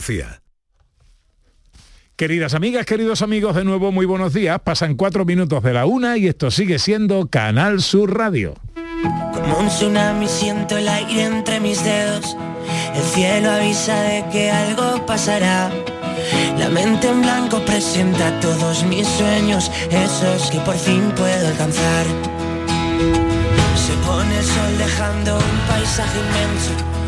Andalucía. Queridas amigas, queridos amigos, de nuevo muy buenos días. Pasan cuatro minutos de la una y esto sigue siendo Canal Sur Radio. Como un tsunami siento el aire entre mis dedos. El cielo avisa de que algo pasará. La mente en blanco presenta todos mis sueños, esos que por fin puedo alcanzar. Se pone el sol dejando un paisaje inmenso,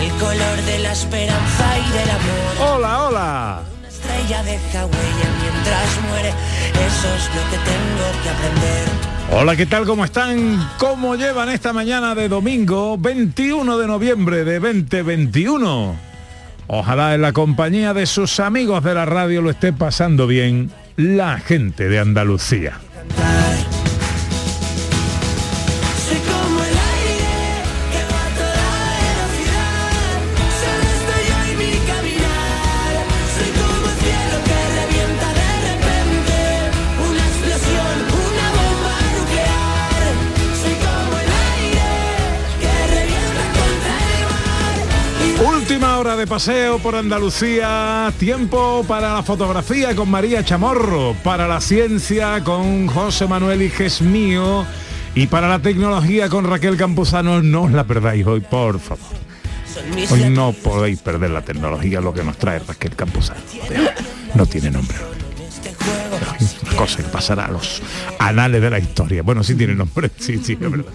el color de la esperanza y del amor. Hola, hola. Una estrella deja huella mientras muere, eso es lo que tengo que aprender. Hola, ¿qué tal? ¿Cómo están? ¿Cómo llevan esta mañana de domingo 21 de noviembre de 2021? Ojalá en la compañía de sus amigos de la radio lo esté pasando bien la gente de Andalucía. Paseo por Andalucía, tiempo para la fotografía con María Chamorro, para la ciencia con José Manuel Iges mío y para la tecnología con Raquel Campuzano. No os la perdáis hoy, por favor. Hoy no podéis perder la tecnología, lo que nos trae Raquel Campuzano. No tiene nombre. Una cosa que pasará a los anales de la historia. Bueno, sí tiene nombre, sí, sí, es verdad.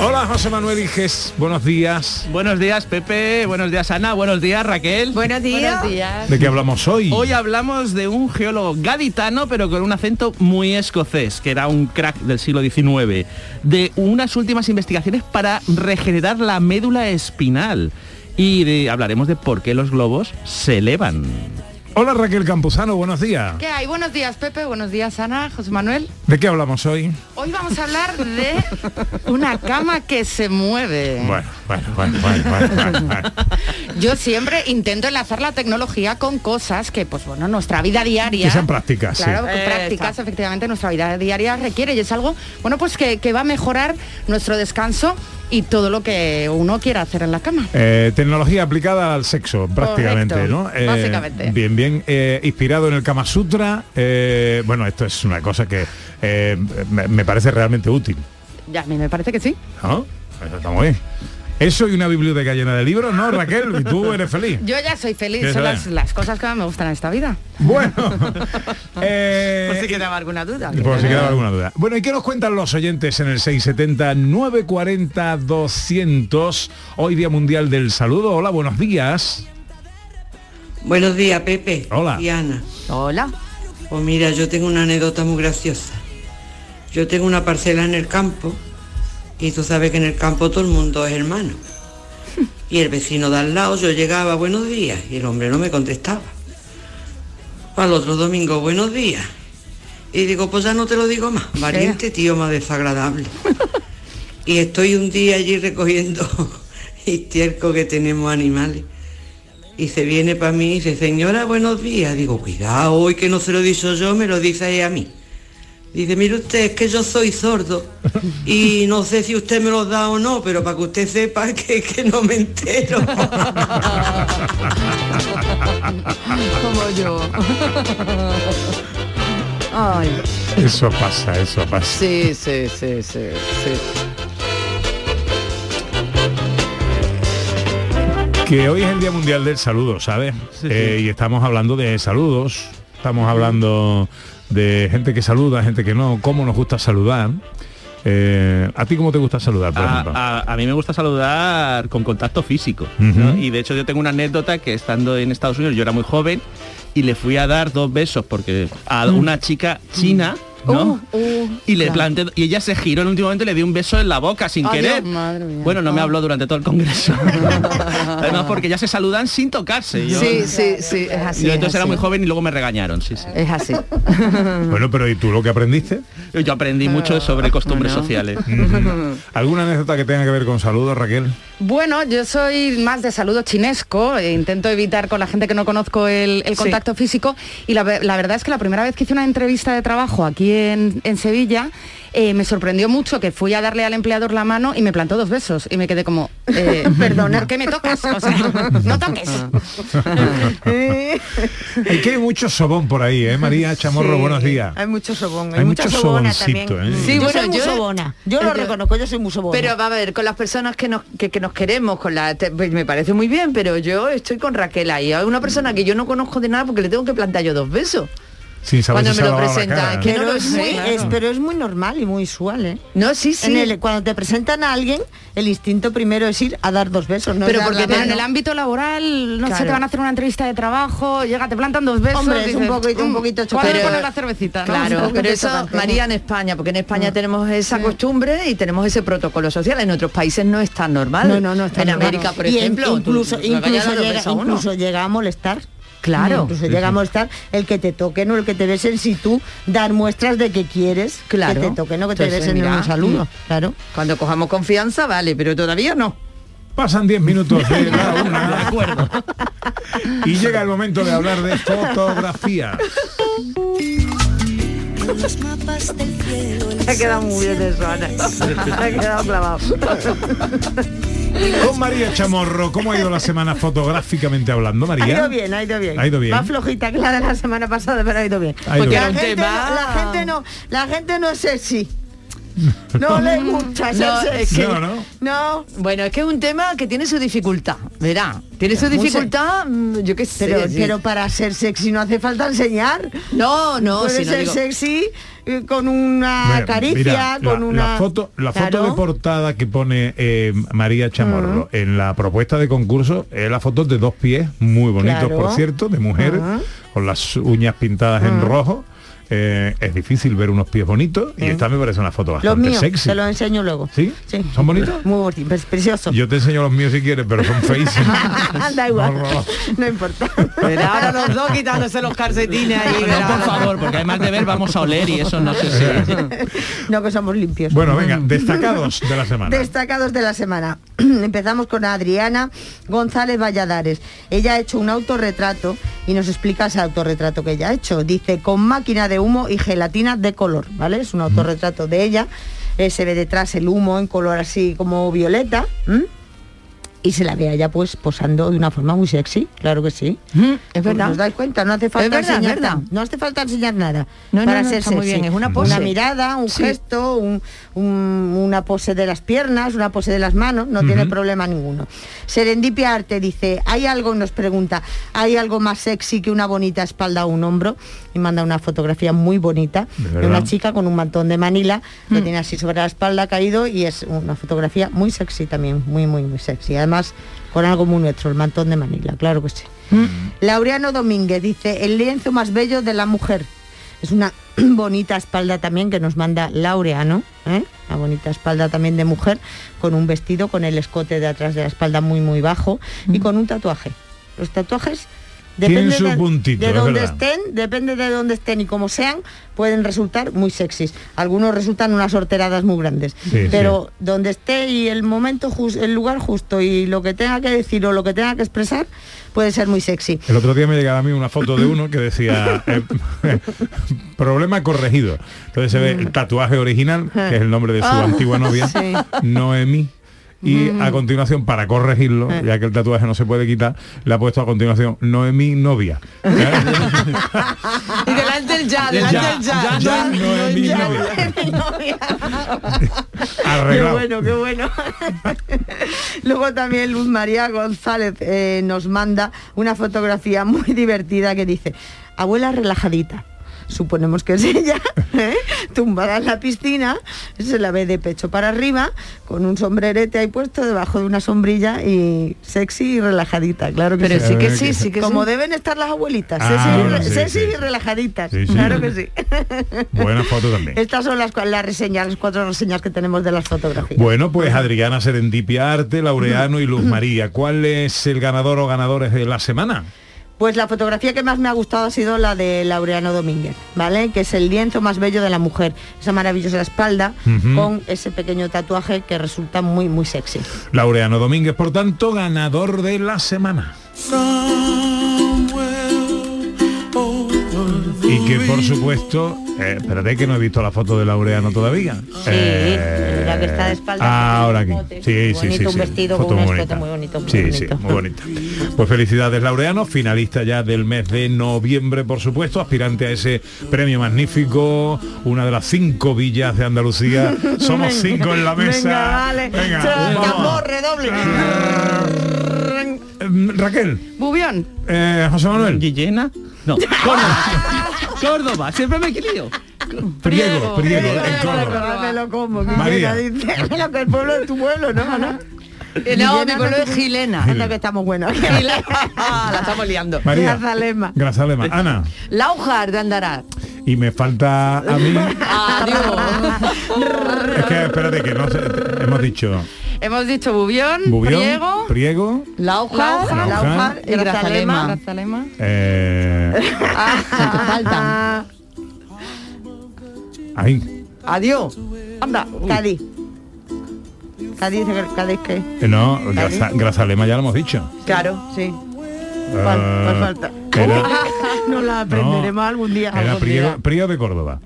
Hola José Manuel Iges, buenos días. Buenos días Pepe, buenos días Ana, buenos días Raquel. Buenos días. ¿De qué hablamos hoy? Hoy hablamos de un geólogo gaditano pero con un acento muy escocés, que era un crack del siglo XIX, de unas últimas investigaciones para regenerar la médula espinal. Y de- hablaremos de por qué los globos se elevan. Hola Raquel Campuzano, buenos días. ¿Qué hay? Buenos días, Pepe. Buenos días, Ana, José Manuel. ¿De qué hablamos hoy? Hoy vamos a hablar de una cama que se mueve. Bueno, bueno, bueno, bueno, bueno, bueno, bueno. Yo siempre intento enlazar la tecnología con cosas que, pues bueno, nuestra vida diaria... Que sean prácticas, sí. Claro, Eh, prácticas, efectivamente, nuestra vida diaria requiere y es algo, bueno, pues que, que va a mejorar nuestro descanso y todo lo que uno quiera hacer en la cama. Eh, tecnología aplicada al sexo, prácticamente, Correcto, ¿no? Eh, básicamente. Bien, bien. eh, inspirado en el Kama Sutra. bueno, esto es una cosa que me, me parece realmente útil, Ya, a mí me parece que sí. ¿no? Eso está muy bien. Eso y una biblioteca llena de libros, ¿no, Raquel? Y tú eres feliz. Yo ya soy feliz, Que son las, las cosas que más me gustan en esta vida. Bueno. eh, Por si quedaba alguna duda. Por si quedaba alguna duda. Bueno, ¿y qué nos cuentan los oyentes en el 670-940-200? Hoy Día Mundial del Saludo. Hola, buenos días. Buenos días, Pepe. Hola. Y Ana. Hola. Pues mira, yo tengo una anécdota muy graciosa. Yo tengo una parcela en el campo y tú sabes que en el campo todo el mundo es hermano. Y el vecino de al lado, yo llegaba, buenos días, y el hombre no me contestaba. Al otro domingo, buenos días. Y digo, pues ya no te lo digo más. Valiente tío más desagradable. Y estoy un día allí recogiendo estiércol que tenemos animales. Y se viene para mí y dice, señora, buenos días. Digo, cuidado, hoy que no se lo dicho yo, me lo dice ella a mí. Dice, mire usted, es que yo soy sordo y no sé si usted me lo da o no, pero para que usted sepa que, que no me entero. Como yo. Ay, Eso pasa, eso pasa. sí, sí, sí, sí, sí. Que hoy es el Día Mundial del Saludo, ¿sabes? Eh, y estamos hablando de saludos, estamos hablando de gente que saluda, gente que no, cómo nos gusta saludar. Eh, ¿A ti cómo te gusta saludar, por A, ejemplo? a- a mí me gusta saludar con contacto físico. Y de hecho yo tengo una anécdota que estando en Estados Unidos yo era muy joven y le fui a dar dos besos porque a una chica china, ¿no? Uh, uh, y le planté y ella se giró en el último momento y le di un beso en la boca sin Ay, querer. Dios, madre mía. Bueno, no me Ah. habló durante todo el congreso. Además porque ya se saludan sin tocarse. Yo, Sí, sí, sí, es así. yo es entonces era muy joven y luego me regañaron, sí, sí. Es así. Bueno, pero ¿y tú lo que aprendiste? Yo aprendí mucho sobre costumbres Bueno. sociales. ¿Alguna anécdota que tenga que ver con saludos, Raquel? Bueno, yo soy más de saludo chinesco, e intento evitar con la gente que no conozco el, el Sí. contacto físico y la, la verdad es que la primera vez que hice una entrevista de trabajo aquí allí en, en Sevilla, eh, me sorprendió mucho que fui a darle al empleador la mano y me plantó dos besos y me quedé como, eh, perdona, ¿por qué me tocas? O sea, no toques. Hay que hay mucho sobón por ahí, ¿eh? María Chamorro, Sí, buenos días. Hay mucho sobón, hay, Hay mucha mucho sobona soboncito, también. ¿eh? Sí, Bueno, yo soy muy yo- sobona. Yo lo yo- reconozco, yo soy muy sobona. Pero va a ver, con las personas que nos, que, que nos queremos, con la te- pues me parece muy bien, pero yo estoy con Raquel ahí. Hay una persona que yo no conozco de nada porque le tengo que plantar yo dos besos. Sin saber Cuando si me lo ha lavado la presenta, cara. que no pero, lo es sé, muy, claro. es- pero es muy normal y muy usual, ¿eh? No, sí, sí. En el- cuando te presentan a alguien, el instinto primero es ir a dar dos besos. No pero porque pero en el ámbito laboral, no sé, Claro. te van a hacer una entrevista de trabajo, llega, te plantan dos besos. Hombre, es un poquito- un "Mm, poquito ¿cuándo me chocante". pones la cervecita? Claro, pero eso, chocante. María, en España, porque en España tenemos esa costumbre y tenemos ese protocolo social. En otros países no es tan normal. No, no, no. está En normal. América, por Y ejemplo, incluso, tú llega, incluso llega a molestar. Claro. Incluso Sí, llega a sí. molestar el que te toquen o el que te besen si tú dar muestras de que quieres Claro. que te toquen o que te besen en mira, un saludo. Claro. Cuando cojamos confianza, vale, pero todavía no. Pasan 10 minutos de la una. Y llega el momento de hablar de fotografía. Ha quedado muy bien eso, Ana. Ha quedado clavado. Con María Chamorro, ¿cómo ha ido la semana fotográficamente hablando, Ha María? ido bien, ha ido bien. Ha ido bien. Más flojita que la de la semana pasada, pero ha ido bien. Ha ido Porque bien. La era un gente, tema- no, la gente no, la gente no es sexy. No le gusta ser No, es sexy. que- No, no. No, Bueno, es que es un tema que tiene su dificultad, verá. Tiene su dificultad, mm, yo qué sé. pero, sí. pero para ser sexy no hace falta enseñar. no, no, Puede si no ser digo- sexy eh, con una caricia, mira, con la, una la foto, la foto Claro. de portada que pone eh, María Chamorro en la propuesta de concurso es la foto de dos pies muy bonitos, Claro. por cierto, de mujer, con las uñas pintadas en rojo. Eh, es difícil ver unos pies bonitos y esta me parece una foto Los bastante míos, sexy. te los enseño luego. ¿Sí? ¿Son bonitos? Muy bonitos, pues, preciosos. Yo te enseño los míos si quieres, pero son feísimos. da igual, No, no. no importa. Verá, ahora los dos quitándose los calcetines ahí. No, por favor, porque además de ver vamos a oler y eso no sé si... no que somos limpios. bueno, venga, destacados de la semana. Destacados de la semana. Empezamos con Adriana González Valladares. Ella ha hecho un autorretrato y nos explica ese autorretrato que ella ha hecho. Dice, con máquina de humo y gelatina de color, ¿vale? Es un autorretrato de ella. Eh, se ve detrás el humo en color así como violeta. Y se la ve a ella pues posando de una forma muy sexy, claro que sí. Mm, es verdad. ¿Os dais cuenta? No hace falta verdad, enseñar verdad. nada. No hace falta enseñar nada. No, para no, ser muy bien, es una pose. mirada, un Sí. gesto, un- un- una pose de las piernas, una pose de las manos, no tiene problema ninguno. Serendipia Arte dice, ¿hay algo, nos pregunta, ¿hay algo más sexy que una bonita espalda o un hombro? Y manda una fotografía muy bonita ¿De una chica con un mantón de Manila, lo Mm. tiene así sobre la espalda caído y es una fotografía muy sexy también, muy, muy, muy sexy. Además, con algo muy nuestro, el mantón de Manila, claro que sí. Mm. Laureano Domínguez dice, el lienzo más bello de la mujer. Es una bonita espalda también que nos manda Laureano, ¿eh? una bonita espalda también de mujer, con un vestido con el escote de atrás de la espalda muy muy bajo y con un tatuaje. Los tatuajes Su de, puntito, de donde verdad. estén, depende de dónde estén y como sean, pueden resultar muy sexys. Algunos resultan unas horteradas muy grandes. Sí, pero donde esté y el momento jus- el lugar justo y lo que tenga que decir o lo que tenga que expresar, puede ser muy sexy. El otro día me llegaba a mí una foto de uno que decía eh, problema corregido. Entonces se ve el tatuaje original, que es el nombre de su Ah, antigua novia, sí. Noemi. Y a continuación, para corregirlo, Eh. ya que el tatuaje no se puede quitar, le ha puesto a continuación Noemi novia. Y delante el ya, delante Ya, el ya. ya, ya, Noemi Ya, novia. Qué bueno, qué bueno. Luego también Luz María González eh, nos manda una fotografía muy divertida que dice, abuela relajadita. Suponemos que es ella, ¿eh? tumbada en la piscina, se la ve de pecho para arriba, con un sombrerete ahí puesto debajo de una sombrilla y sexy y relajadita, claro que Pero sí. sí que sí, sí que Como sí. deben estar las abuelitas, Ah, sexy, sí, sexy y relajaditas, claro que sí. Buena foto también. Estas son las, las reseñas, las cuatro reseñas que tenemos de las fotografías. Bueno, pues Adriana Serendipia Arte, Laureano y Luz María. ¿Cuál es el ganador o ganadores de la semana? Pues la fotografía que más me ha gustado ha sido la de Laureano Domínguez, ¿vale? Que es el lienzo más bello de la mujer. Esa maravillosa espalda con ese pequeño tatuaje que resulta muy, muy sexy. Laureano Domínguez, por tanto, ganador de la semana. Y que por supuesto, eh, espérate que no he visto la foto de Laureano todavía. Sí, la que está de espaldas. Ahora aquí. Bote, Sí, sí, sí, un sí. vestido Foto con un muy bonita. muy bonito, muy Sí, sí, bonito. muy bonita. Pues felicidades Laureano, finalista ya del mes de noviembre, por supuesto, aspirante a ese premio magnífico, una de las cinco villas de Andalucía. Somos cinco en la mesa. Venga, vale. Venga, tambor, redoble. Eh, Raquel, Bubión. eh, José Manuel, ¿Guillena? No, Córdoba. Siempre me equilibro. Priego, Priego, en Córdoba. Córdoba me lo como. que María. Dice, lo que el pueblo de tu pueblo, ¿no? ¿no? No, mi no es Gilena. Anda que estamos buenos. Ah, la estamos liando. María, Grazalema. Grazalema, Ana, Laujar de Andarat. y me falta a mí, Adiós. es que espérate que no sé, hemos dicho Hemos dicho Bubión, Bubión, Priego, Priego, Laujar. Laujar. Laujar y Grazalema. Grazalema. eh, Faltan. ahí, Adiós. Anda. Cádiz. Cádiz, Cádiz, ¿qué? eh, no, Graza- Grazalema ya lo hemos dicho. Claro, sí. ¿Cuál, cuál falta? era- no la aprenderemos algún día. Era. Priego de Córdoba.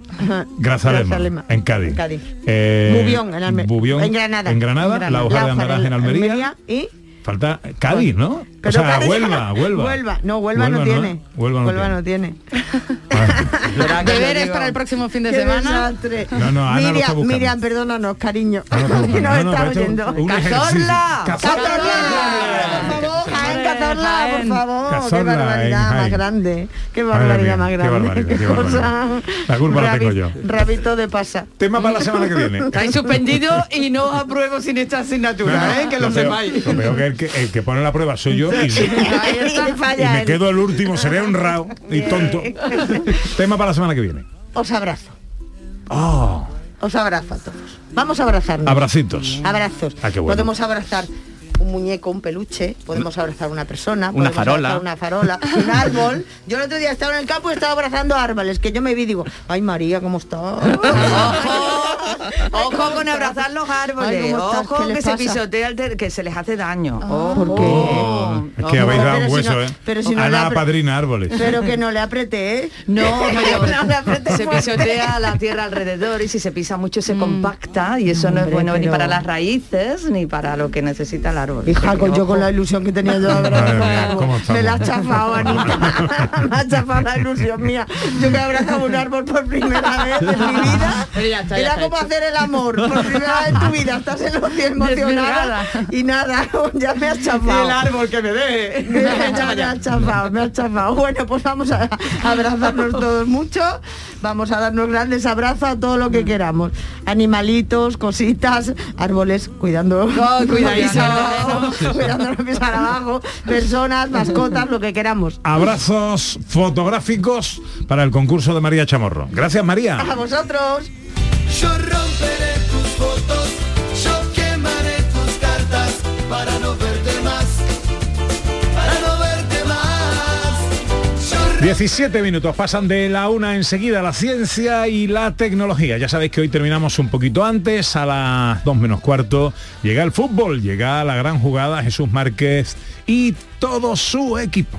Grazalema, Grazalema. en Cádiz. En Cádiz. Eh, Bubión, en, Bubión, en Granada. En Granada, la hoja de Andaraz en Almería. y Falta Cádiz, ¿no? o pero sea, Cádiz- Huelva, Huelva. Huelva. No, Huelva, no tiene. Huelva no tiene. no tiene. Deberes para el próximo fin de Qué semana. desastre. No, no, Ana lo está Miriam. Miriam, perdónanos, cariño. Ah, no, no, que no, nos no, ¡Cazorla! Por favor, Cazorla, qué barbaridad más grande. Qué barbaridad más qué grande. barbaridad, qué barbaridad. La culpa la tengo yo. Rabito de pasa. Tema para la semana que viene. Estáis suspendidos y no apruebo sin esta asignatura, ¿eh? Que lo peor- sepáis. Lo peor que el, que el que pone la prueba soy yo y, está, y me quedo el último, seré honrado y tonto. Tema para la semana que viene. Os abrazo. Oh, Os abrazo a todos. Vamos a abrazarnos. abracitos. Abrazos. Ah, qué bueno. Podemos abrazar un muñeco, un peluche, podemos abrazar una persona, Una podemos farola. abrazar una farola, un árbol. Yo el otro día estaba en el campo y estaba abrazando árboles, que yo me vi y digo, ay María, ¿cómo está? Ojo con abrazar los árboles. Ay. Ojo ¿Qué les que se pisotea el que se les hace daño. Ojo. ¿por qué? Oh, es que habéis dado un Pero si hueso, no- ¿eh? pero si no Ana le apre- padrina árboles. Pero que no le apreté, ¿eh? No, pero No le apretes se pisotea la tierra alrededor y si se pisa mucho se compacta y eso no es Hombre, bueno ni pero- para las raíces ni para lo que necesita el árbol. Hija, con, yo con la ilusión que tenía yo. Me la has chafado, Anita. Me ha chafado la ilusión mía. Yo que abrazaba un árbol por primera vez en mi vida. Pero ya está, ya Era como hacer el amor. Por primera vez en tu vida estás emocionada. Y nada, ya me has chafado. árbol que me dé. Me, ya me has chafado, me has chafado. Bueno, pues vamos a, abrazarnos todos mucho. Vamos a darnos grandes abrazos a todo lo que queramos. Animalitos, cositas, árboles, cuidando. cuidadito. cuidando los pies abajo. Personas, mascotas, lo que queramos. Abrazos fotográficos para el concurso de María Chamorro. Gracias, María. A vosotros. Yo romperé tus fotos, yo quemaré tus cartas para no verte más, para no verte más. Yo 17 minutos pasan de la una enseguida la ciencia y la tecnología. Ya sabéis que hoy terminamos un poquito antes, a las 2 menos cuarto. Llega el fútbol, llega la gran jugada Jesús Márquez y todo su equipo.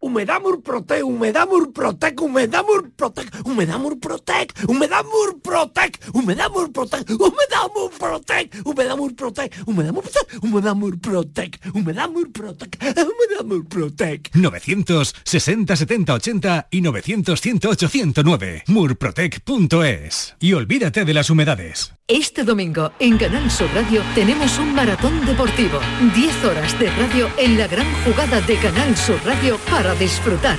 Humedamur Protec, Humedamur Protec, Humedamur Protec, Humedamur Protec, Humedamur Protec, Humedamur Protec, Humedamur Protec, Humedamur Protec, Humedamur Protec, Humedamur Protec, Humedamur Protec, Humedamur Protec. 960 70 80 y 900 108 109. Murprotec.es. Y olvídate de las humedades. Este domingo, en Canal Sur Radio, tenemos un maratón deportivo. 10 horas de radio en la gran jugada de Canal Sur Radio para para disfrutar.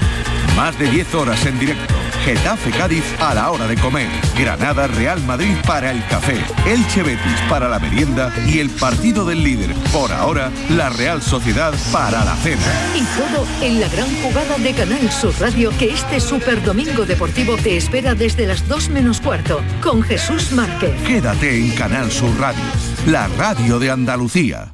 Más de 10 horas en directo. Getafe Cádiz a la hora de comer. Granada Real Madrid para el café. Elche Betis para la merienda y el partido del líder. Por ahora, la Real Sociedad para la cena. Y todo en la gran jugada de Canal Sur Radio que este Super Domingo Deportivo te espera desde las 2 menos cuarto con Jesús Márquez. Quédate en Canal Sur Radio, la radio de Andalucía.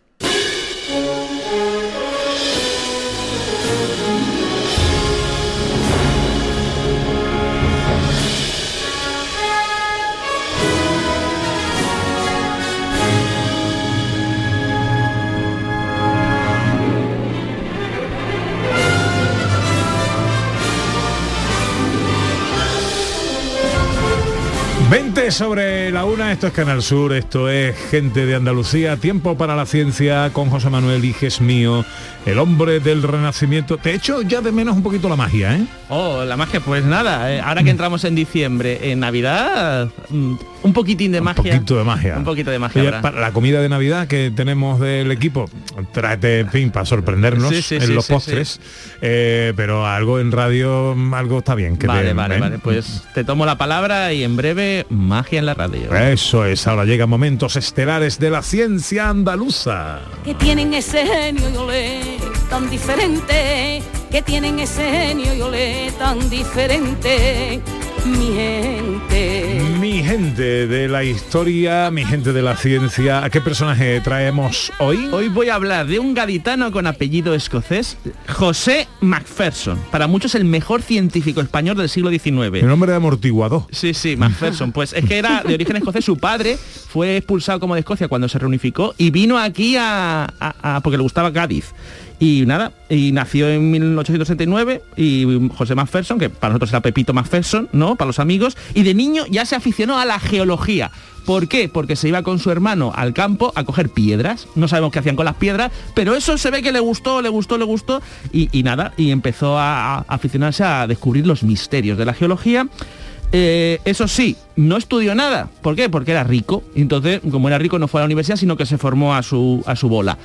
Sobre la una, esto es Canal Sur, esto es Gente de Andalucía, Tiempo para la Ciencia con José Manuel Iges mío, el hombre del renacimiento. Te echo ya de menos un poquito la magia, ¿eh? Oh, la magia, pues nada, eh, ahora que entramos en diciembre, en Navidad, mm, un poquitín de magia. Un poquito de magia. Un poquito de magia. Oye, para la comida de Navidad que tenemos del equipo, tráete, en fin, para sorprendernos Sí, sí, en sí, los postres, Eh, pero algo en radio, mm, algo está bien. Que Vale, te- vale, ¿eh? vale. Pues te tomo la palabra y en breve magia en la radio. Eso es, ahora llegan momentos estelares de la ciencia andaluza. que tienen ese genio y olé tan diferente, que tienen ese genio y olé tan diferente, mi gente. Mi gente de la historia, mi gente de la ciencia, ¿a qué personaje traemos hoy? Hoy voy a hablar de un gaditano con apellido escocés, José Macpherson. Para muchos el mejor científico español del siglo XIX. El nombre de amortiguado. Sí, sí, Macpherson. Pues es que era de origen escocés. Su padre fue expulsado como de Escocia cuando se reunificó y vino aquí a, a- a- porque le gustaba Cádiz. Y nada, y nació en 1869 y José Macpherson, que para nosotros era Pepito Macpherson, ¿no? Para los amigos. Y de niño ya se aficionó a la geología. ¿Por qué? Porque se iba con su hermano al campo a coger piedras. No sabemos qué hacían con las piedras, pero eso se ve que le gustó, le gustó, le gustó. Y, nada, y empezó a, a aficionarse a descubrir los misterios de la geología. Eh, eso sí, no estudió nada. ¿Por qué? Porque era rico. Entonces, como era rico, no fue a la universidad, sino que se formó a su, a su bola.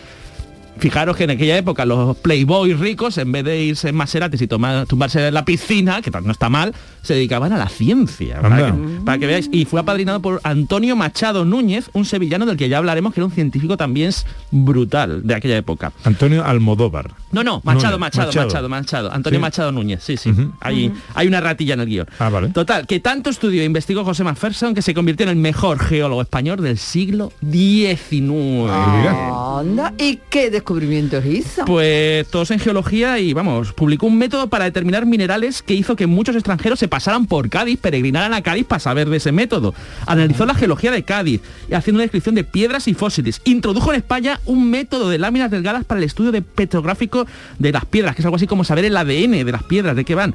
Fijaros que en aquella época los playboys ricos, en vez de irse en Maseratis y tomar, tumbarse en la piscina, que no está mal, se dedicaban a la ciencia. Para que, para que veáis. Y fue apadrinado por Antonio Machado Núñez, un sevillano del que ya hablaremos, que era un científico también brutal de aquella época. Antonio Almodóvar. No, no, Machado, Núñez, Machado, Machado. Machado, Machado, Antonio Sí. Machado Núñez, sí, sí. hay, hay una ratilla en el guion. Ah, vale. Total, que tanto estudió e investigó José Macpherson que se convirtió en el mejor geólogo español del siglo XIX. Anda, ¿y qué descubrimientos hizo? Pues todos en geología y vamos, publicó un método para determinar minerales que hizo que muchos extranjeros se pasaran por Cádiz, peregrinaran a Cádiz para saber de ese método. Analizó la geología de Cádiz, haciendo una descripción de piedras y fósiles. Introdujo en España un método de láminas delgadas para el estudio de petrográfico de las piedras, que es algo así como saber el ADN de las piedras, de qué van.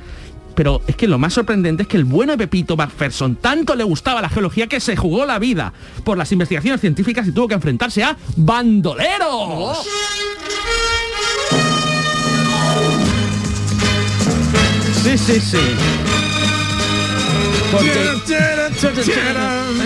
Pero es que lo más sorprendente es que el bueno de Pepito Macpherson tanto le gustaba la geología que se jugó la vida por las investigaciones científicas y tuvo que enfrentarse a bandoleros. Sí, sí, sí.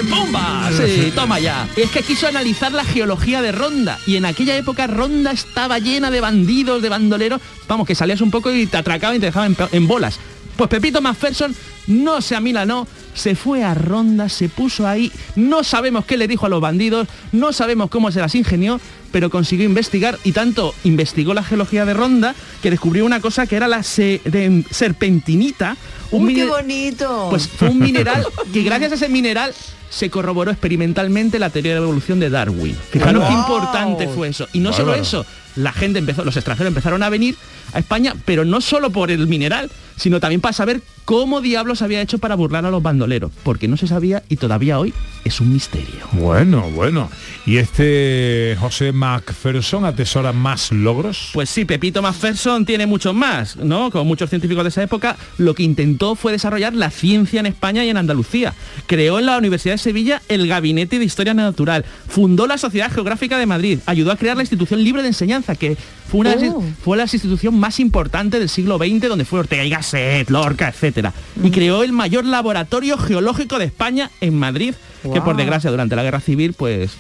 ¡Bomba! Sí, toma ya. Es que quiso analizar la geología de Ronda. Y en aquella época Ronda estaba llena de bandidos, de bandoleros. Vamos, que salías un poco y te atracaban y te dejaban en bolas. Pues Pepito Macpherson no se amilanó, se fue a Ronda, se puso ahí. No sabemos qué le dijo a los bandidos, no sabemos cómo se las ingenió, pero consiguió investigar y tanto investigó la geología de Ronda que descubrió una cosa que era la serpentinita. Un Uy, qué bonito. pues fue un mineral que gracias a ese mineral se corroboró experimentalmente la teoría de la evolución de Darwin. Fijaros qué importante fue eso. Y no solo eso, la gente empezó, los extranjeros empezaron a venir a España, pero no solo por el mineral, sino también para saber cómo diablos había hecho para burlar a los bandoleros, porque no se sabía y todavía hoy es un misterio. Bueno, bueno. ¿Y este José Macpherson atesora más logros? Pues sí, Pepito Macpherson tiene muchos más, ¿no? Como muchos científicos de esa época, lo que intentó fue desarrollar la ciencia en España y en Andalucía. Creó en la Universidad de Sevilla el Gabinete de Historia Natural, fundó la Sociedad Geográfica de Madrid, ayudó a crear la Institución Libre de Enseñanza, que fue una Oh. fue la institución más importante del siglo XX, donde fue Ortega y Gasset, Lorca, etcétera. Y creó el mayor laboratorio geológico de España en Madrid, que por desgracia durante la Guerra Civil, pues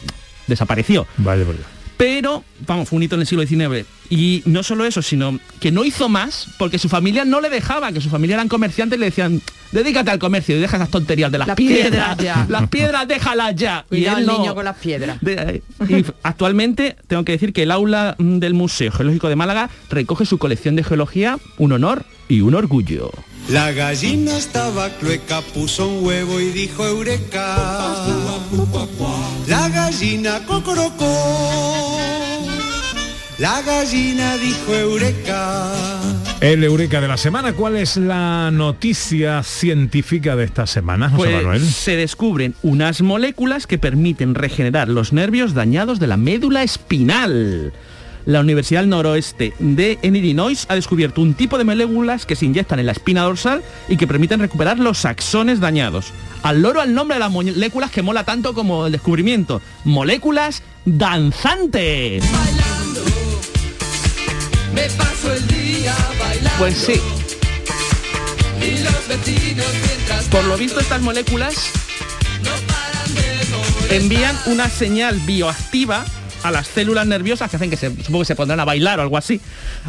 desapareció. Vaya, vaya. Pero, vamos, fue un hito en el siglo XIX. Y no solo eso, sino que no hizo más porque su familia no le dejaba, que su familia eran comerciantes y le decían, dedícate al comercio y deja esas tonterías de las, Las piedras. piedras ya. Las piedras, déjalas ya. Cuidado y él no- niño con las piedras. de- y actualmente tengo que decir que el aula mm, del Museo Geológico de Málaga recoge su colección de geología, un honor y un orgullo. La gallina estaba clueca, puso un huevo y dijo eureka. La gallina cocorocó. La gallina dijo eureka. El Eureka de la semana, ¿cuál es la noticia científica de esta semana, José Pues Manuel? se descubren unas moléculas que permiten regenerar los nervios dañados de la médula espinal. La Universidad del Noroeste de Illinois ha descubierto un tipo de moléculas que se inyectan en la espina dorsal y que permiten recuperar los axones dañados. Al loro al nombre de las moléculas que mola tanto como el descubrimiento. Moléculas danzantes. Me paso el día bailando. Pues sí, por lo visto estas moléculas envían una señal bioactiva a las células nerviosas que hacen que se, supongo que se pondrán a bailar o algo así,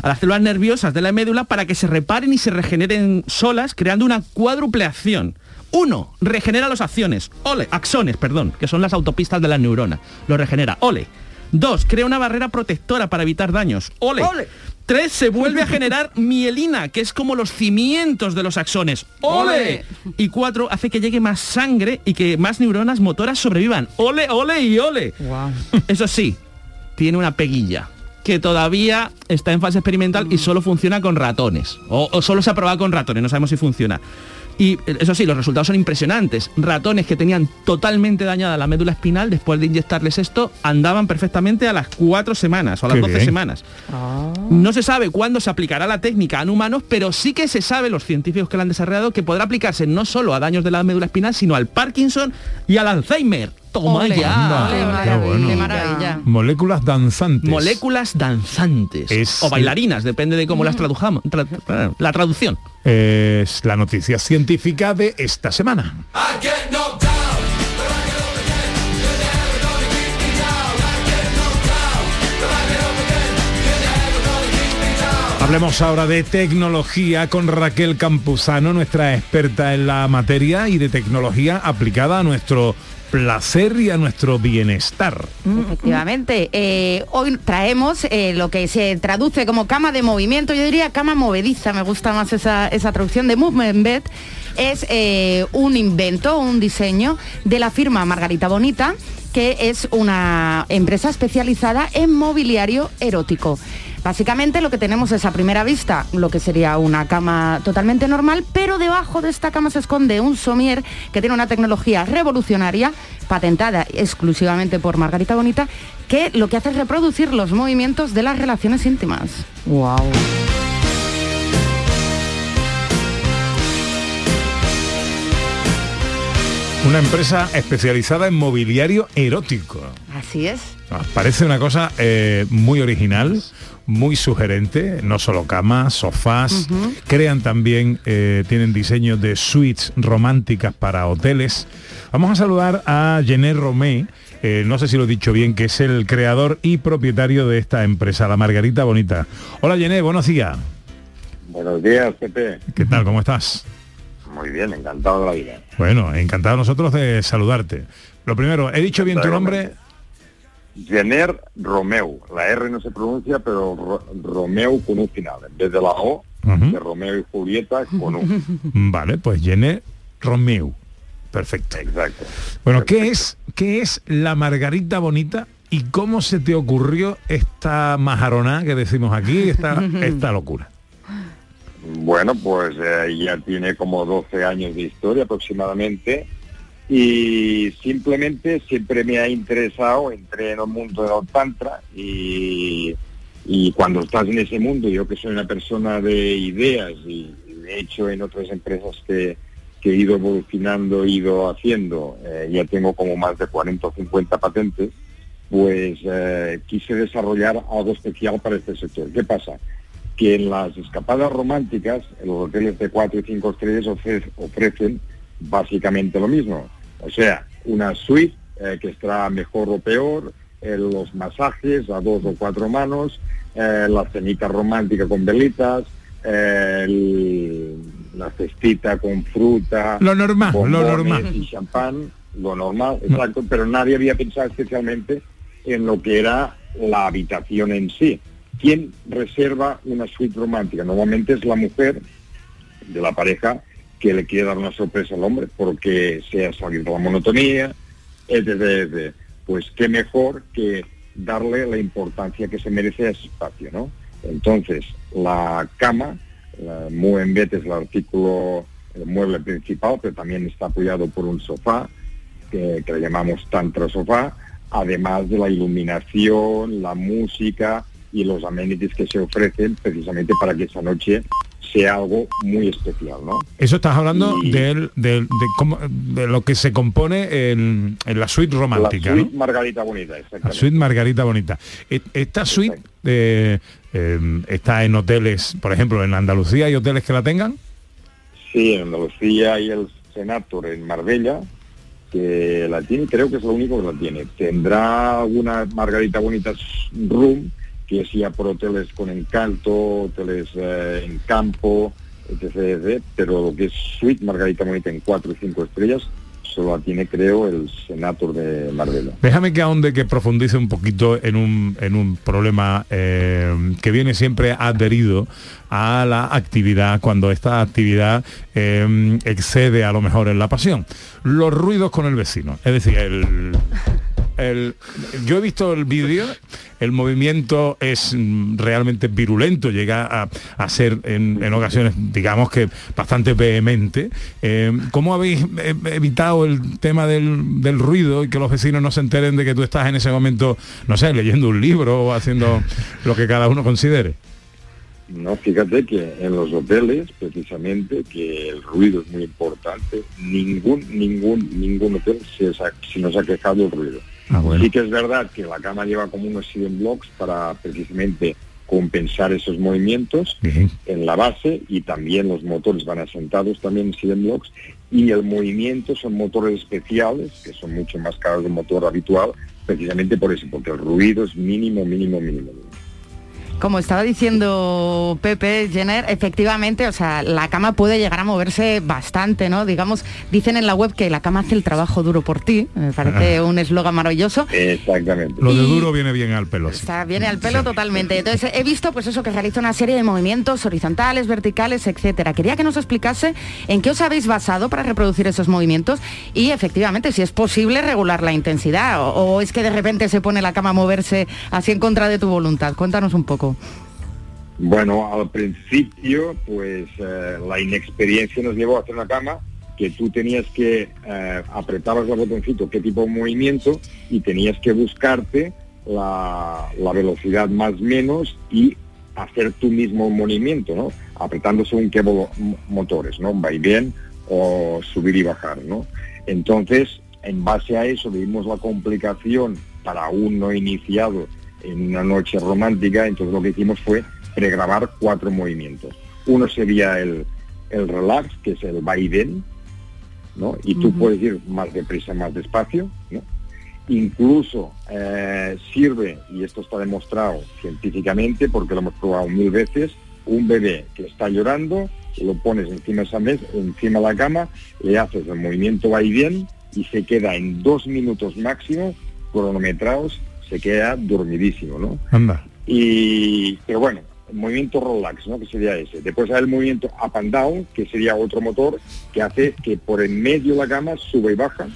a las células nerviosas de la médula para que se reparen y se regeneren solas, creando una cuádrupleación. Uno, regenera los acciones, ole, axones, perdón, que son las autopistas de la neurona. Lo regenera, ole. Dos, crea una barrera protectora para evitar daños, ole. Tres, se vuelve a generar mielina, que es como los cimientos de los axones. ¡Ole! Y cuatro, hace que llegue más sangre y que más neuronas motoras sobrevivan. ¡Ole, ole y ole! Eso sí, tiene una peguilla que todavía está en fase experimental y solo funciona con ratones. O, o solo se ha probado con ratones, no sabemos si funciona. Y eh, eso sí, los resultados son impresionantes. Ratones que tenían totalmente dañada la médula espinal, después de inyectarles esto, andaban perfectamente a las cuatro semanas o a las Qué 12 bien. semanas. No se sabe cuándo se aplicará la técnica en humanos, pero sí que se sabe, los científicos que la han desarrollado, que podrá aplicarse no solo a daños de la médula espinal, sino al Parkinson y al Alzheimer. Toma Ole, ya. anda, qué bueno. Qué maravilla. Moléculas danzantes. Moléculas danzantes. Es- o bailarinas, depende de cómo las tradujamos. Tra- la traducción. Es la noticia científica de esta semana. Hablemos ahora de tecnología con Raquel Campuzano, nuestra experta en la materia y de tecnología aplicada a nuestro placer y a nuestro bienestar. Mm, Efectivamente, Eh, hoy traemos eh, lo que se traduce como cama de movimiento, yo diría cama movediza, me gusta más esa, esa traducción de Movement Bed. Es eh, un invento, un diseño de la firma Margarita Bonita, que es una empresa especializada en mobiliario erótico. Básicamente lo que tenemos es a primera vista lo que sería una cama totalmente normal, pero debajo de esta cama se esconde un somier que tiene una tecnología revolucionaria, patentada exclusivamente por Margarita Bonita, que lo que hace es reproducir los movimientos de las relaciones íntimas. Wow. Una empresa especializada en mobiliario erótico. Así es. Ah, Parece una cosa eh, muy original, muy sugerente, no solo camas, sofás, crean también, eh, tienen diseños de suites románticas para hoteles. Vamos a saludar a Gené Romé, eh, no sé si lo he dicho bien, que es el creador y propietario de esta empresa, la Margarita Bonita. Hola Gené, buenos días. Buenos días, Pepe. ¿Qué tal? ¿Cómo estás? Muy bien, encantado de la vida. Bueno, encantado nosotros de saludarte. Lo primero, ¿he dicho bien tu nombre? Jenner Romeu. La R no se pronuncia, pero Ro- Romeu con un final. En vez de la O, de Romeo y Julieta con un. Vale, pues Gené Romeu. Perfecto. Exacto. Bueno, ¿qué es, ¿qué es la margarita bonita y cómo se te ocurrió esta majaroná que decimos aquí, esta, esta locura? Bueno, pues eh, ya tiene como 12 años de historia aproximadamente y simplemente siempre me ha interesado, entré en el mundo del tantra y, y cuando estás en ese mundo, yo que soy una persona de ideas y de hecho en otras empresas que, que he ido evolucionando, he ido haciendo, eh, ya tengo como más de 40 o 50 patentes, pues eh, quise desarrollar algo especial para este sector. ¿Qué pasa? que en las escapadas románticas, en los hoteles de 4 y 5 estrellas ofre- ofrecen básicamente lo mismo. O sea, una suite eh, que estará mejor o peor, eh, los masajes a dos o cuatro manos, eh, la cenita romántica con velitas, el- la cestita con fruta, Lo normal, lo normal. y champán, lo normal, exacto, pero nadie había pensado especialmente en lo que era la habitación en sí. ¿Quién reserva una suite romántica? Normalmente es la mujer de la pareja que le quiere dar una sorpresa al hombre porque sea salir de la monotonía, etc. etc. Pues qué mejor que darle la importancia que se merece a ese espacio, ¿no? Entonces, la cama, la Muembet es el artículo, el mueble principal, pero también está apoyado por un sofá, que, que le llamamos Tantra Sofá, además de la iluminación, la música y los amenities que se ofrecen precisamente para que esa noche sea algo muy especial, ¿no? Eso estás hablando Y- del- del- de, cómo- de lo que se compone en, en la suite romántica, la ¿no? suite Margarita Bonita, La exactamente. suite Margarita Bonita. E- Esta suite eh, eh, está en hoteles, por ejemplo, en Andalucía, ¿hay hoteles que la tengan? Sí, en Andalucía y el Senator en Marbella, que la tiene, creo que es lo único que la tiene. Tendrá alguna Margarita Bonita Room, que ya por hoteles con encanto, hoteles eh, en campo, etc, pero lo que es suite Margarita Bonita en cuatro y cinco estrellas, solo la tiene, creo, el Senator de Marbella. Déjame que ahonde, que profundice un poquito en un, en un problema eh, que viene siempre adherido a la actividad, cuando esta actividad eh, excede a lo mejor en la pasión. Los ruidos con el vecino. Es decir, el, yo he visto el vídeo, el movimiento es mm, realmente virulento, llega a, a ser en, en ocasiones, digamos que bastante vehemente. Eh, ¿Cómo habéis eh, evitado el tema del, del ruido y que los vecinos no se enteren de que tú estás en ese momento, no sé, leyendo un libro o haciendo lo que cada uno considere? No, fíjate que en los hoteles, precisamente, que el ruido es muy importante, ningún, ningún, ningún hotel se, se nos ha quejado el ruido. Ah, Sí que es verdad que la cama lleva como unos hidden blocks para precisamente compensar esos movimientos en la base y también los motores van asentados también en hidden blocks. Y el movimiento son motores especiales que son mucho más caros del motor habitual precisamente por eso, porque el ruido es mínimo, mínimo, mínimo. Como estaba diciendo Pepe Jenner, efectivamente, o sea, la cama puede llegar a moverse bastante, ¿no? Digamos, dicen en la web que la cama hace el trabajo duro por ti, me parece un eslogan maravilloso. Exactamente. Lo de duro viene bien al pelo. sí. Está, viene al pelo totalmente. Entonces he visto pues eso que realiza una serie de movimientos horizontales, verticales, etcétera. Quería que nos explicase en qué os habéis basado para reproducir esos movimientos y efectivamente si es posible regular la intensidad o, o es que de repente se pone la cama a moverse así en contra de tu voluntad. Cuéntanos un poco. Bueno, al principio, pues eh, la inexperiencia nos llevó a hacer una cama que tú tenías que eh, apretabas el botoncito, qué tipo de movimiento, y tenías que buscarte la, velocidad más menos y hacer tu mismo movimiento, ¿no? Apretando según qué mo- motores, ¿no? Vaivén o subir y bajar, ¿no? Entonces, en base a eso vimos la complicación para un no iniciado en una noche romántica, entonces lo que hicimos fue pregrabar cuatro movimientos. Uno sería el, el relax, que es el vaivén, ¿no? Y tú puedes ir más deprisa, más despacio, ¿no? Incluso eh, sirve, y esto está demostrado científicamente porque lo hemos probado mil veces, un bebé que está llorando, lo pones encima de esa mesa, encima de la cama, le haces el movimiento va y bien y se queda en dos minutos máximo, cronometrados, se queda dormidísimo, ¿no? Anda. Y, pero bueno, el movimiento relax, ¿no? Que sería ese. Después hay el movimiento up and down, que sería otro motor que hace que por en medio de la cama suba y baja.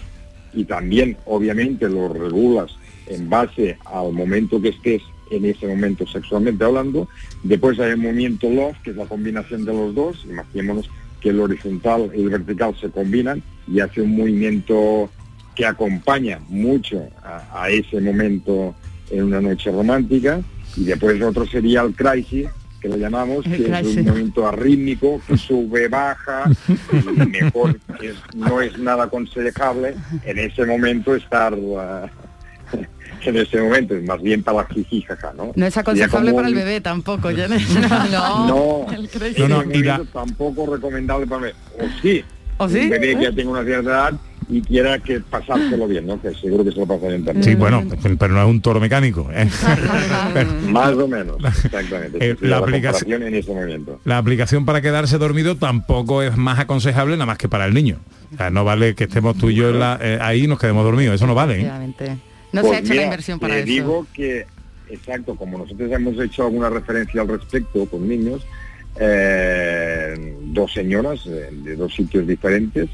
Y también, obviamente, lo regulas en base al momento que estés en ese momento sexualmente hablando. Después hay el movimiento love, que es la combinación de los dos. Imaginémonos que el horizontal y el vertical se combinan y hace un movimiento que acompaña mucho a, a ese momento en una noche romántica. Y después otro sería el crisis, que lo llamamos, El que es crisis. un movimiento arrítmico que sube, baja, y mejor, es- no es nada aconsejable en ese momento estar... ah, en ese momento, es más bien para la jiji, jaja, ¿no? No es aconsejable para el bebé tampoco, Jenner. no, el. No, no, y la- movimiento tampoco recomendable para mí. O sí, ¿O sí? un bebé que ¿Eh? ya tenga una cierta edad, y quiera que pasárselo bien, ¿no? Que seguro que se lo pasa bien también. Sí, bueno, pero no es un toro mecánico. ¿eh? Más o menos, exactamente. Eh, la la aplicación- en ese movimiento. La aplicación para quedarse dormido tampoco es más aconsejable nada más que para el niño. O sea, no vale que estemos tú y yo en la- eh, ahí y nos quedemos dormidos. Eso no vale. ¿eh? No Pues se ha hecho la inversión para le eso. digo que, exacto, como nosotros hemos hecho alguna referencia al respecto con niños, eh, dos señoras eh, de dos sitios diferentes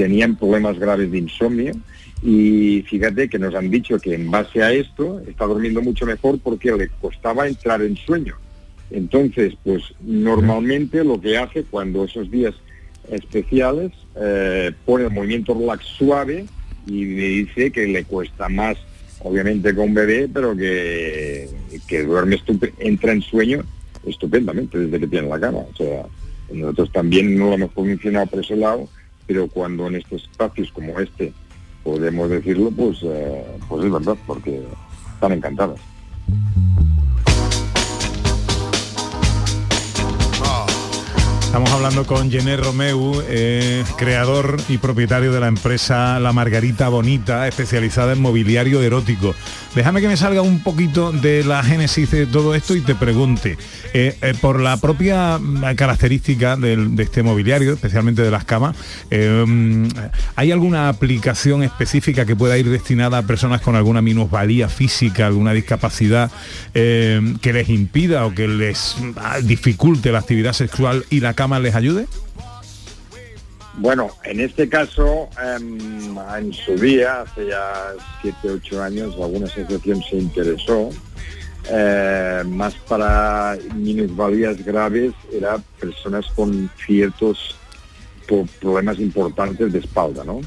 tenían problemas graves de insomnio y fíjate que nos han dicho que en base a esto está durmiendo mucho mejor porque le costaba entrar en sueño. Entonces, pues normalmente lo que hace cuando esos días especiales eh, pone el movimiento relax suave y le dice que le cuesta más, obviamente con bebé, pero que, que duerme entra en sueño estupendamente desde que tiene la cama. O sea, nosotros también no lo hemos mencionado por ese lado, pero cuando en estos espacios como este podemos decirlo, pues, eh, pues es verdad, porque están encantadas. Estamos hablando con Gené Romeu, eh, creador y propietario de la empresa La Margarita Bonita, especializada en mobiliario erótico. Déjame que me salga un poquito de la génesis de todo esto y te pregunte, eh, eh, por la propia mm, característica de este mobiliario, especialmente de las camas, eh, mm, ¿hay alguna aplicación específica que pueda ir destinada a personas con alguna minusvalía física, alguna discapacidad que les impida o que les ah, dificulte la actividad sexual y la cama les ayude? Bueno, en este caso, em, en su día, hace ya 7, 8 años, alguna asociación se interesó, eh, más para minusvalías graves, era personas con ciertos problemas importantes de espalda, ¿no?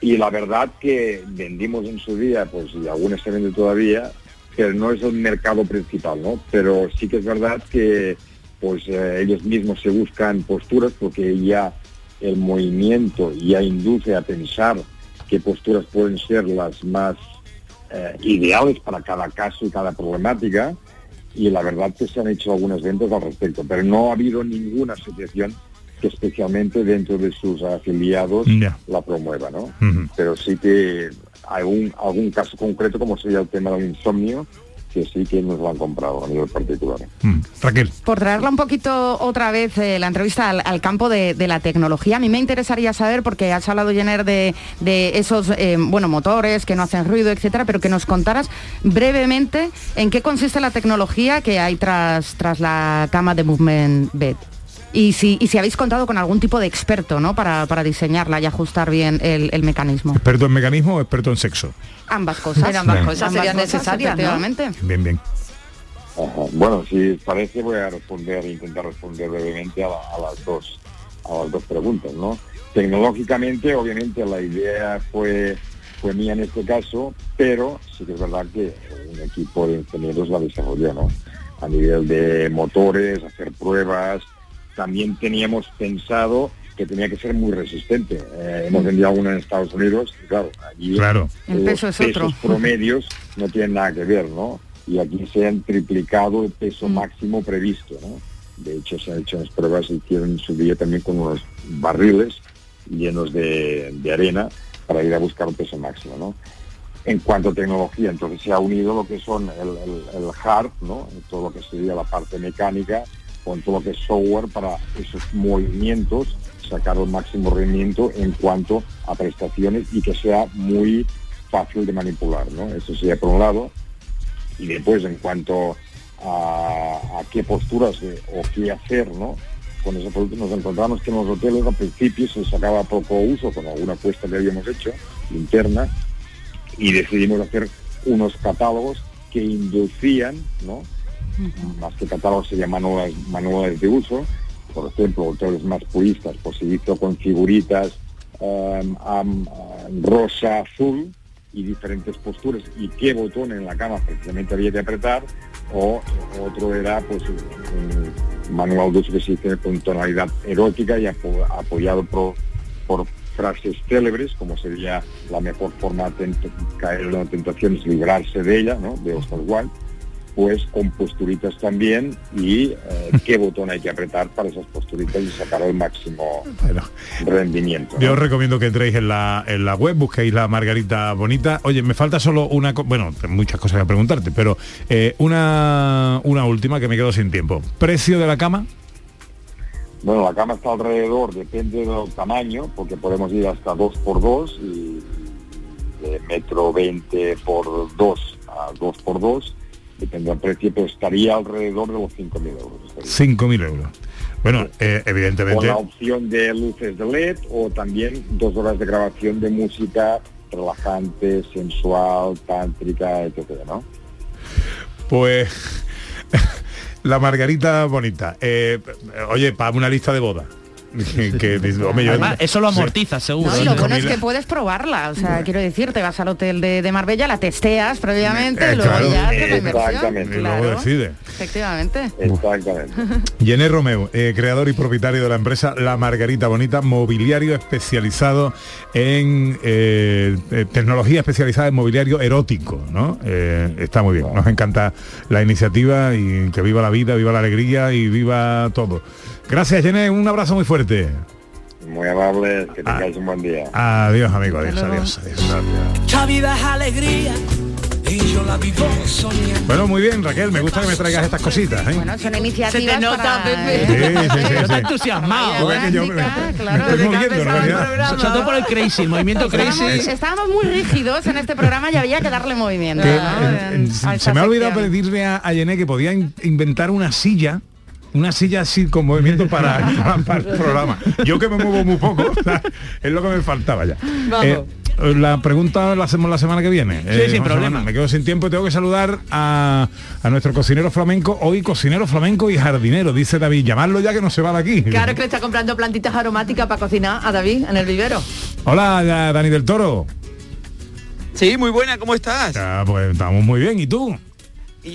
Y la verdad que vendimos en su día, pues y algunas se venden todavía, pero no es el mercado principal, ¿no? Pero sí que es verdad que pues eh, ellos mismos se buscan posturas porque ya el movimiento ya induce a pensar qué posturas pueden ser las más eh, ideales para cada caso y cada problemática. Y la verdad que se han hecho algunas ventas al respecto, pero no ha habido ninguna asociación que especialmente dentro de sus afiliados la promueva, ¿no? Pero sí que un, algún caso concreto como sería el tema del insomnio que sí que nos lo han comprado a nivel particular. Mm. Raquel. Por traerla un poquito otra vez eh, la entrevista al, al campo de, de la tecnología, a mí me interesaría saber, porque has hablado, Jenner, de, de esos eh, bueno, motores que no hacen ruido, etcétera, pero que nos contaras brevemente en qué consiste la tecnología que hay tras, tras la cama de Movement Bed. Y si, y si habéis contado con algún tipo de experto ¿no? para, para diseñarla y ajustar bien el, el mecanismo. ¿Experto en mecanismo o experto en sexo? Ambas cosas. En ambas Bien. cosas serían necesarias, ¿no? efectivamente. Bien, bien. Ajá. Bueno, si parece voy a responder, intentar responder brevemente a, la- a las dos a las dos preguntas, ¿no? Tecnológicamente, obviamente, la idea fue fue mía en este caso, pero sí que es verdad que un equipo de ingenieros la desarrolló, ¿no? A nivel de motores, hacer pruebas, también teníamos pensado que tenía que ser muy resistente. Eh, hemos vendido alguna en Estados Unidos, y claro, allí Claro. El peso es otro. promedios no tienen nada que ver, ¿no? Y aquí se han triplicado el peso máximo previsto, ¿no? De hecho, se han hecho unas pruebas, se hicieron su día también con unos barriles llenos de, de arena para ir a buscar un peso máximo, ¿no? En cuanto a tecnología, entonces se ha unido lo que son el, el- el hard, ¿no? Todo lo que sería la parte mecánica, con todo lo que es software para esos movimientos, sacar el máximo rendimiento en cuanto a prestaciones y que sea muy fácil de manipular, ¿no? Eso sería por un lado. Y después, en cuanto a, qué posturas o qué hacer, ¿no? Con ese producto nos encontramos que en los hoteles al principio se sacaba poco uso con alguna apuesta que habíamos hecho interna y decidimos hacer unos catálogos que inducían, ¿no? Más que catálogos serían manuales, manuales de uso. Por ejemplo, hoteles más puristas, pues se hizo con figuritas um, rosa, azul y diferentes posturas y qué botón en la cama precisamente había que apretar o otro era pues un manual de uso que se hizo con tonalidad erótica y apo- apoyado por, frases célebres como sería la mejor forma de caer en la tentación es librarse de ella, ¿no? de Oscar Wilde después con posturitas también y eh, qué botón hay que apretar para esas posturitas y sacar el máximo rendimiento. Yo os recomiendo que entréis en la, en la web, busquéis la Margarita Bonita. Oye, me falta solo una, bueno, muchas cosas que preguntarte, pero eh, una, una última que me quedo sin tiempo. ¿Precio de la cama? Bueno, la cama está alrededor, depende del tamaño, porque podemos ir hasta 2 por 2 y de metro 20 por 2 a 2 por 2 depende del precio, pero estaría alrededor de los 5.000 euros. estaría. 5.000 euros. Bueno, eh, Con evidentemente... la opción de luces de LED o también dos horas de grabación de música relajante, sensual, tántrica, etcétera, ¿no? Pues la Margarita Bonita. Eh, oye, para una lista de boda. que, dice, hombre, yo- Además, eso lo Sí. amortiza, seguro. No, y lo bueno es 5.000 que puedes probarla, o sea, quiero decir, te vas al hotel de, de Marbella, la testeas previamente, Eh, luego claro. ya la Exactamente. Y luego decide. efectivamente. Exactamente. Yené Romeu, eh, creador y propietario de la empresa La Margarita Bonita, mobiliario especializado en eh, eh, tecnología especializada en mobiliario erótico, ¿no? Eh, está muy bien, nos encanta la iniciativa y que viva la vida, viva la alegría y viva todo. Gracias, Yené, un abrazo muy fuerte. Muy amable, que tengáis un buen día. Adiós, amigo, adiós, adiós, adiós. Esta vida es alegría y yo la vivo soñando. Bueno, muy bien, Raquel, me gusta que me traigas estas cositas. ¿eh? Bueno, son iniciativas Se te nota, para- Pepe. Sí, sí, sí, entusiasmado. Porque es que yo me, Plástica, me claro. estoy Desde que moviendo, en empezaba el realidad. programa. Sobre todo por el crazy, el movimiento crazy. Estábamos, estábamos muy rígidos en este programa y había que darle movimiento. Que, ¿no? en- en- En- a se me ha olvidado pedirle a, a Yené que podía in- inventar una silla una silla así con movimiento para, para- para el programa. Yo que me muevo muy poco, es lo que me faltaba ya. Vamos. Eh, la pregunta la hacemos la semana que viene. Eh, sin problema. Me quedo sin tiempo y tengo que saludar a, a nuestro cocinero flamenco, hoy cocinero flamenco y jardinero, dice David. Llamarlo ya que no se va de aquí. Claro que le está comprando plantitas aromáticas para cocinar a David en el vivero. Hola, Dani del Toro. Sí, muy buena, ¿cómo estás? Pues estamos muy bien. ¿Y tú?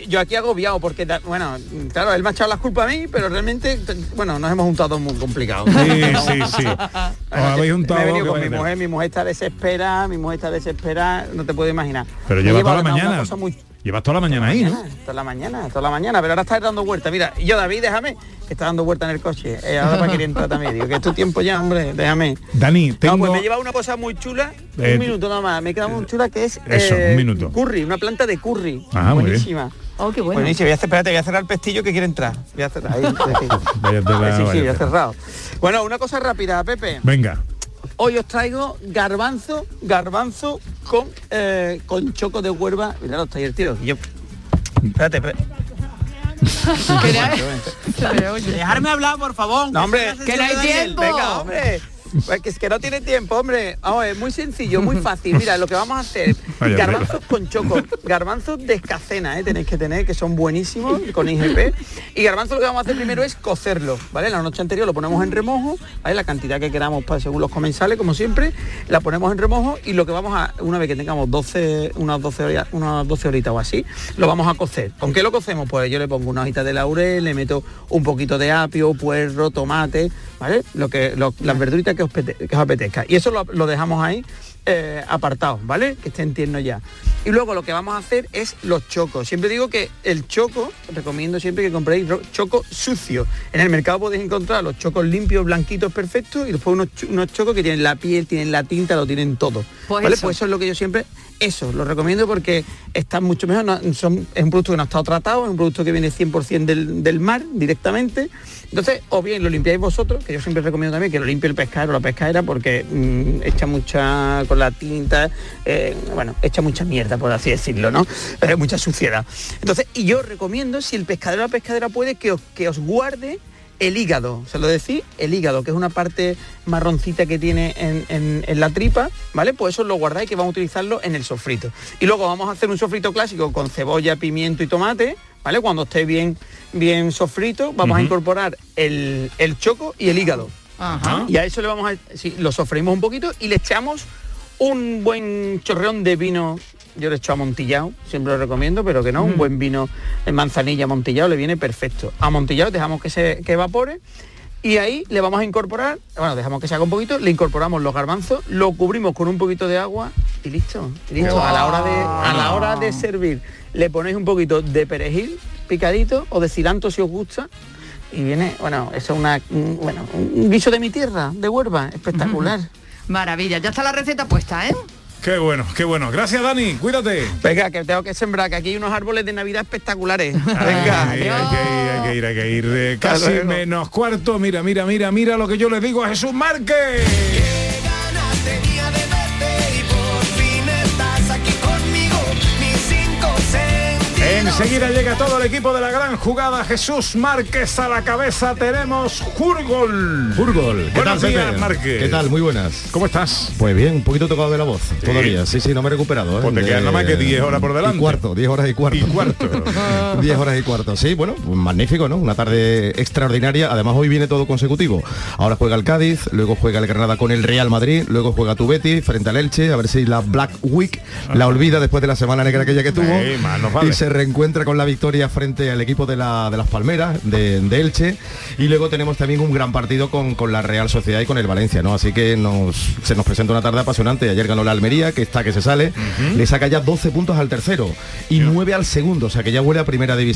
Yo aquí agobiado porque, bueno, claro, él me ha echado las culpas a mí, pero realmente, bueno, nos hemos juntado muy complicado. Sí, sí, sí. Os habéis juntado Me he venido con mi mujer, mi mujer está desesperada, mi mujer está desesperada, no te puedo imaginar. Pero lleva toda la una mañana. cosa muy- Llevas toda la mañana ahí, ¿no? Toda la mañana, toda la mañana, pero ahora está dando vuelta. Mira, yo David, déjame, que está dando vuelta en el coche. Eh, ahora para querer entrar también. Digo, que es tu tiempo ya, hombre, déjame. Dani, tengo... No, pues me lleva una cosa muy chula, Eh, un minuto nada más, me queda muy chula que es eh, Eso, un minuto. curry, una planta de curry. Ah, muy bien. buenísima. Oh, qué bueno. Buenísima, voy a hacer, espérate, voy a cerrar el pestillo que quiere entrar. Voy a cerrar ahí. sí, sí, sí, tela. cerrado. Bueno, una cosa rápida, Pepe. Venga. Hoy os traigo garbanzo, garbanzo con eh, con choco de huerva. Mira, los talleres, tío. Y yo. Espérate, espérate. Dejarme hablar, por favor. No, hombre, Que no hay tiempo. Venga, hombre. Pues que es que no tiene tiempo, hombre. Vamos, es muy sencillo, muy fácil. Mira, lo que vamos a hacer, garbanzos con choco, garbanzos de escacena, ¿eh? tenéis que tener, que son buenísimos, con IGP. Y garbanzo lo que vamos a hacer primero es cocerlo, ¿vale? La noche anterior lo ponemos en remojo, ¿vale? La cantidad que queramos para según los comensales, como siempre, la ponemos en remojo y lo que vamos a, una vez que tengamos 12, unas 12 horas, unas 12 horitas o así, lo vamos a cocer. ¿Con qué lo cocemos? Pues yo le pongo una hojita de laurel, le meto un poquito de apio, puerro, tomate, ¿vale? Lo que, lo- las verduritas que os, pete- que os apetezca. Y eso lo, lo dejamos ahí eh, apartados, ¿vale? Que estén tiernos ya. Y luego lo que vamos a hacer es los chocos. Siempre digo que el choco, recomiendo siempre que compréis choco sucio. En el mercado podéis encontrar los chocos limpios, blanquitos, perfectos, y después unos, unos chocos que tienen la piel, tienen la tinta, lo tienen todo. Pues ¿vale? eso. Pues eso es lo que yo siempre, eso, lo recomiendo porque está mucho mejor. son- es un producto que no ha estado tratado, es un producto que viene 100% del, del mar directamente. Entonces, o bien lo limpiáis vosotros, que yo siempre recomiendo también que lo limpie el pescadero o la pescadera porque mm, echa mucha, con la tinta, eh, bueno, echa mucha mierda, por así decirlo, ¿no? Eh, mucha suciedad. Entonces, y yo recomiendo, si el pescadero o la pescadera puede, que que os guarde el hígado, se lo decís, el hígado, que es una parte marroncita que tiene en, en- en la tripa, ¿vale? Pues eso lo guardáis que vamos a utilizarlo en el sofrito. Y luego vamos a hacer un sofrito clásico con cebolla, pimiento y tomate, ¿vale? Cuando esté bien, bien sofrito, vamos a incorporar el, el choco y el hígado. Ajá. Y a eso le vamos a, sí, lo sofreímos un poquito y le echamos un buen chorreón de vino. Yo le echo amontillado, siempre lo recomiendo, pero que no, un buen vino en manzanilla amontillado le viene perfecto. Amontillado, dejamos que se que evapore y ahí le vamos a incorporar, bueno, dejamos que se haga un poquito, le incorporamos los garbanzos, lo cubrimos con un poquito de agua y listo, y listo. A la hora de, a la hora de servir le ponéis un poquito de perejil picadito o de cilantro si os gusta y viene, bueno, eso es una, un- bueno, un guiso de mi tierra, de Huerva, espectacular. Maravilla, ya está la receta puesta, ¿eh? Qué bueno, qué bueno. Gracias, Dani. Cuídate. Venga, que tengo que sembrar, que aquí hay unos árboles de Navidad espectaculares. Venga, Ay, hay que ir, hay que ir, hay que ir. Casi menos cuarto. Mira, mira, mira, mira lo que yo le digo a Jesús Márquez. Enseguida llega todo el equipo de la gran jugada. Jesús Márquez a la cabeza. Tenemos Jurgol. Jurgol, ¿qué Buenos tal, días? Márquez. ¿Qué tal? Muy buenas. ¿Cómo estás? Pues bien, un poquito tocado de la voz todavía. Sí, sí, no me he recuperado. ¿eh? Pues te quedan nada más que 10 horas por delante. Y cuarto, 10 horas y cuarto. Y cuarto. 10 horas y cuarto. Sí, bueno, pues magnífico, ¿no? Una tarde extraordinaria. Además, hoy viene todo consecutivo. Ahora juega el Cádiz, luego juega el Granada con el Real Madrid, luego juega tu Betty frente al Elche, a ver si la Black Week la olvida después de la semana negra aquella que tuvo. Vale. Y se reencuentra con la victoria frente al equipo de, la, de las Palmeras, de, de Elche. Y luego tenemos también un gran partido con, con la Real Sociedad y con el Valencia, ¿no? Así que nos, se nos presenta una tarde apasionante. Ayer ganó la Almería, que está que se sale, le saca ya 12 puntos al tercero y 9 al segundo, o sea que ya huele a primera división.